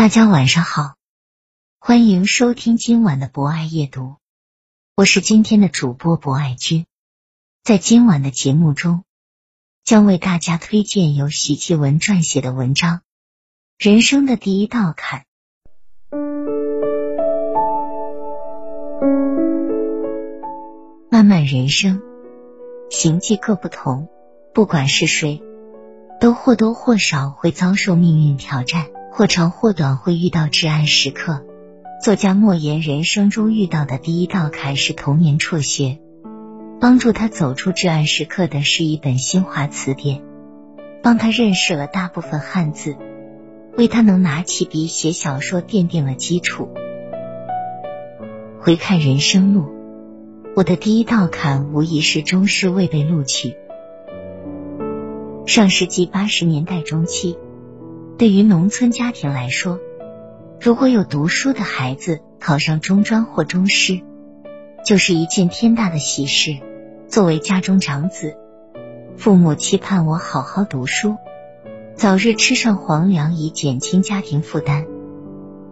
大家晚上好，欢迎收听今晚的博爱夜读，我是今天的主播博爱君。在今晚的节目中，将为大家推荐由许继文撰写的文章《人生的第一道坎》。漫漫人生，行迹各不同，不管是谁，都或多或少会遭受命运挑战。或长或短会遇到至暗时刻。作家莫言人生中遇到的第一道坎是童年辍学，帮助他走出至暗时刻的是一本新华词典，帮他认识了大部分汉字，为他能拿起笔写小说奠定了基础。回看人生路，我的第一道坎无疑是中师未被录取。上世纪八十年代中期。对于农村家庭来说，如果有读书的孩子考上中专或中师，就是一件天大的喜事。作为家中长子，父母期盼我好好读书，早日吃上皇粮，以减轻家庭负担，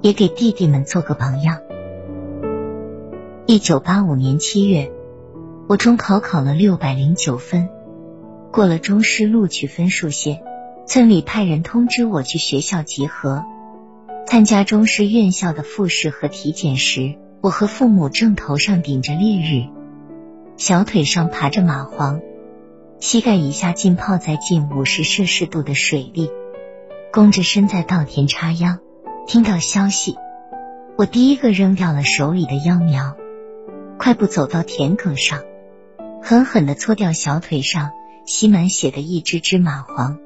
也给弟弟们做个榜样。一九八五年七月，我中考考了六百零九分，过了中师录取分数线。村里派人通知我去学校集合，参加中师院校的复试和体检时，我和父母正头上顶着烈日，小腿上爬着蚂蟥，膝盖以下浸泡在近五十摄氏度的水里，弓着身在稻田插秧。听到消息，我第一个扔掉了手里的秧苗，快步走到田埂上，狠狠的搓掉小腿上吸满血的一只只蚂蟥。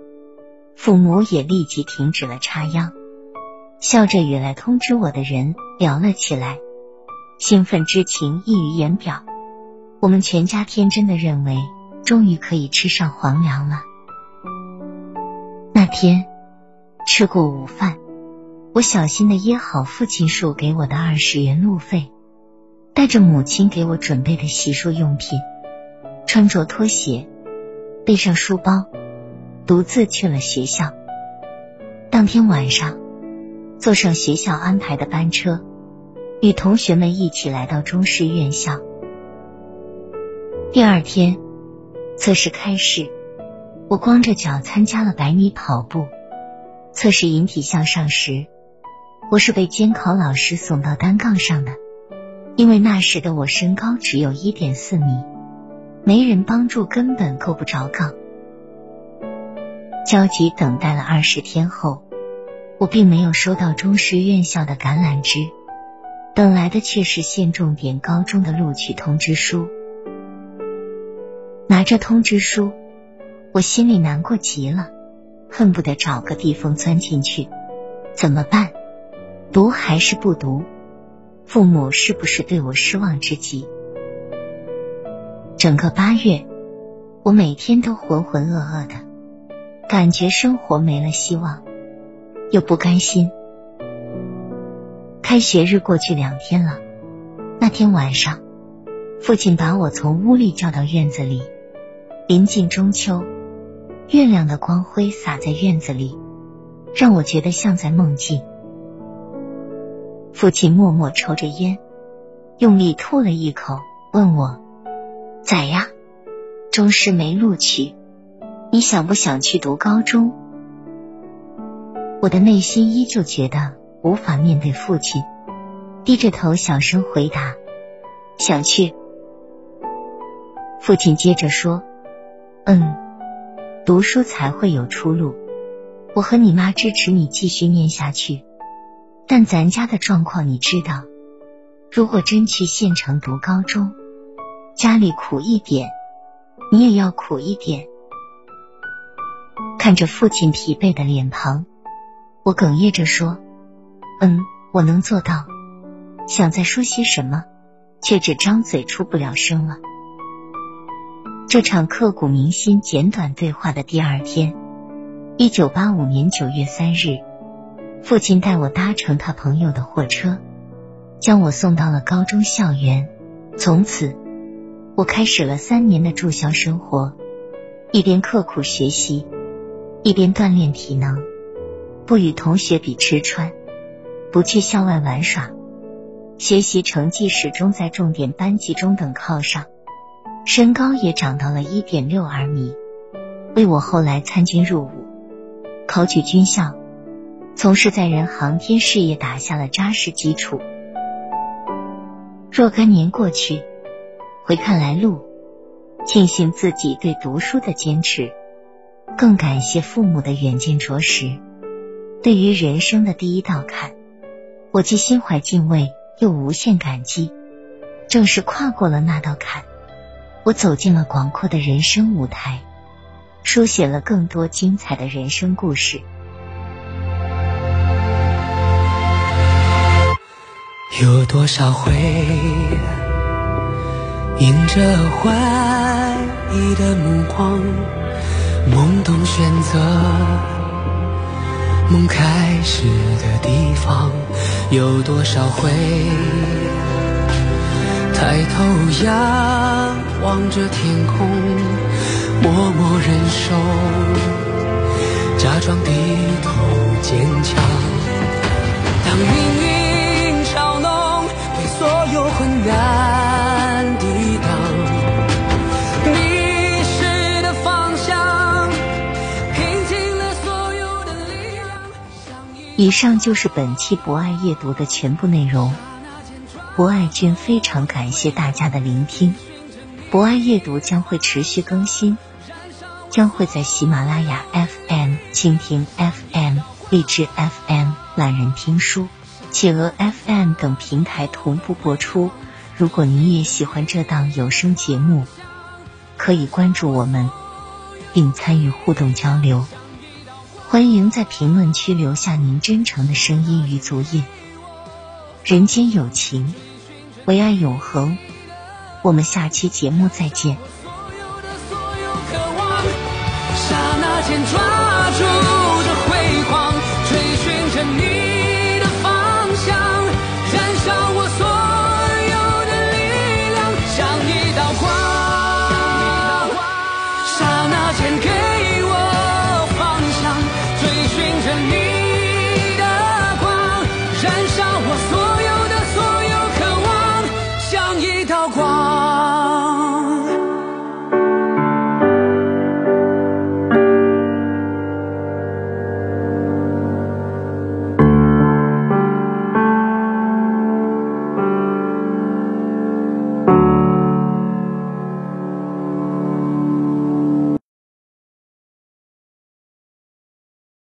父母也立即停止了插秧，笑着与来通知我的人聊了起来，兴奋之情溢于言表。我们全家天真的认为，终于可以吃上皇粮了。那天吃过午饭，我小心的掖好父亲数给我的二十元路费，带着母亲给我准备的洗漱用品，穿着拖鞋，背上书包。独自去了学校。当天晚上，坐上学校安排的班车，与同学们一起来到中师院校。第二天测试开始，我光着脚参加了百米跑步。测试引体向上时，我是被监考老师送到单杠上的，因为那时的我身高只有一点四米，没人帮助，根本够不着杠。焦急等待了二十天后，我并没有收到中师院校的橄榄枝，等来的却是县重点高中的录取通知书。拿着通知书，我心里难过极了，恨不得找个地缝钻进去。怎么办？读还是不读？父母是不是对我失望至极？整个八月，我每天都浑浑噩噩的。感觉生活没了希望，又不甘心。开学日过去两天了，那天晚上，父亲把我从屋里叫到院子里。临近中秋，月亮的光辉洒在院子里，让我觉得像在梦境。父亲默默抽着烟，用力吐了一口，问我：“中师没录取，你想不想去读高中？我的内心依旧觉得无法面对父亲，低着头小声回答：“想去。”父亲接着说：“嗯，读书才会有出路。我和你妈支持你继续念下去，但咱家的状况你知道，如果真去县城读高中，家里苦一点，你也要苦一点。”看着父亲疲惫的脸庞，我哽咽着说：“嗯，我能做到。”想再说些什么，却只张嘴出不了声了。这场刻骨铭心简短对话的第二天，一九八五年九月三日，父亲带我搭乘他朋友的货车，将我送到了高中校园。从此，我开始了三年的住校生活，一边刻苦学习，一边锻炼体能，不与同学比吃穿，不去校外玩耍，学习成绩始终在重点班级中等靠上。身高也长到了一点六二米，为我后来参军入伍、考取军校、从事载人航天事业打下了扎实基础。若干年过去，回看来路，庆幸自己对读书的坚持，更感谢父母的远见卓识。对于人生的第一道坎，我既心怀敬畏，又无限感激。正是跨过了那道坎。我走进了广阔的人生舞台，书写了更多精彩的人生故事。有多少回迎着怀疑的目光，懵懂选择梦开始的地方？有多少回？抬头仰望着天空，默默忍受，假装低头坚强。以上就是本期博爱夜读的全部内容。博爱君非常感谢大家的聆听，博爱阅读将会持续更新，将会在喜马拉雅 FM、蜻蜓 FM、荔枝 FM、懒人听书、企鹅 FM 等平台同步播出。如果你也喜欢这档有声节目，可以关注我们并参与互动交流。欢迎在评论区留下您真诚的声音与足印。人间有情，唯爱永恒。我们下期节目再见。刹那间抓住这辉煌，追寻着你的方向，燃烧我所有的力量，像一道光。刹那间给。